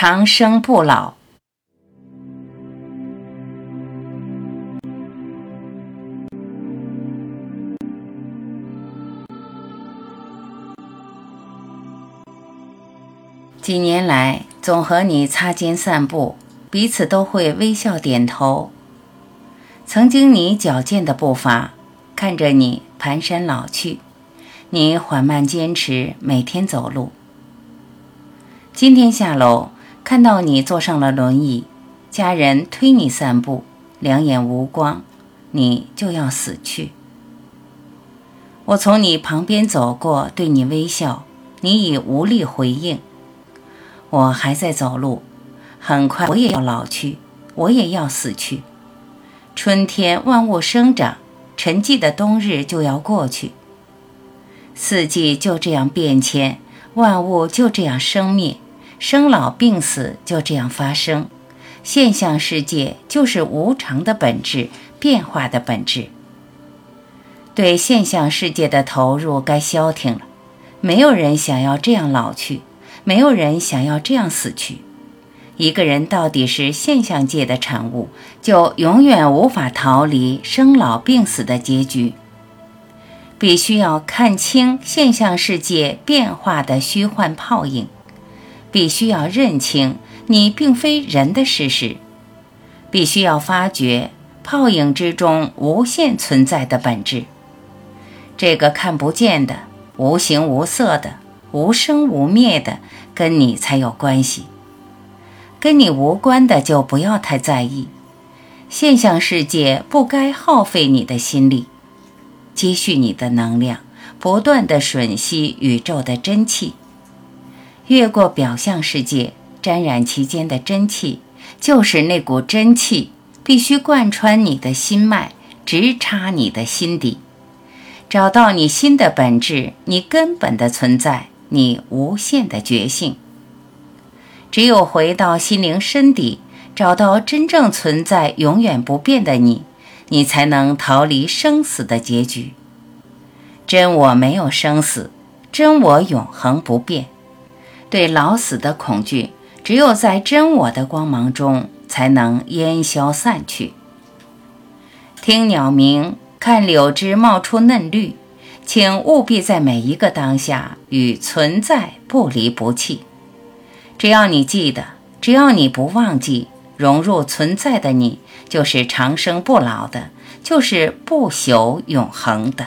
长生不老。几年来，总和你擦肩散步，彼此都会微笑点头。曾经你矫健的步伐，看着你蹒跚老去，你缓慢坚持每天走路。今天下楼，看到你坐上了轮椅，家人推你散步，两眼无光，你就要死去。我从你旁边走过，对你微笑，你已无力回应。我还在走路，很快我也要老去，我也要死去。春天万物生长，沉寂的冬日就要过去。四季就这样变迁，万物就这样生灭，生老病死就这样发生。现象世界就是无常的本质，变化的本质。对现象世界的投入该消停了，没有人想要这样老去。没有人想要这样死去。一个人到底是现象界的产物，就永远无法逃离生老病死的结局。必须要看清现象世界变化的虚幻泡影，必须要认清你并非人的事实，必须要发觉泡影之中无限存在的本质。这个看不见的、无形无色的。无生无灭的，跟你才有关系；跟你无关的，就不要太在意。现象世界不该耗费你的心力，积蓄你的能量，不断的吮吸宇宙的真气。越过表象世界，沾染其间的真气，就是那股真气，必须贯穿你的心脉，直插你的心底，找到你心的本质，你根本的存在。你无限的觉性，只有回到心灵深底，找到真正存在、永远不变的你，你才能逃离生死的结局。真我没有生死，真我永恒不变。对老死的恐惧，只有在真我的光芒中，才能烟消散去。听鸟鸣，看柳枝冒出嫩绿。请务必在每一个当下与存在不离不弃。只要你记得，只要你不忘记，融入存在的你，就是长生不老的，就是不朽永恒的。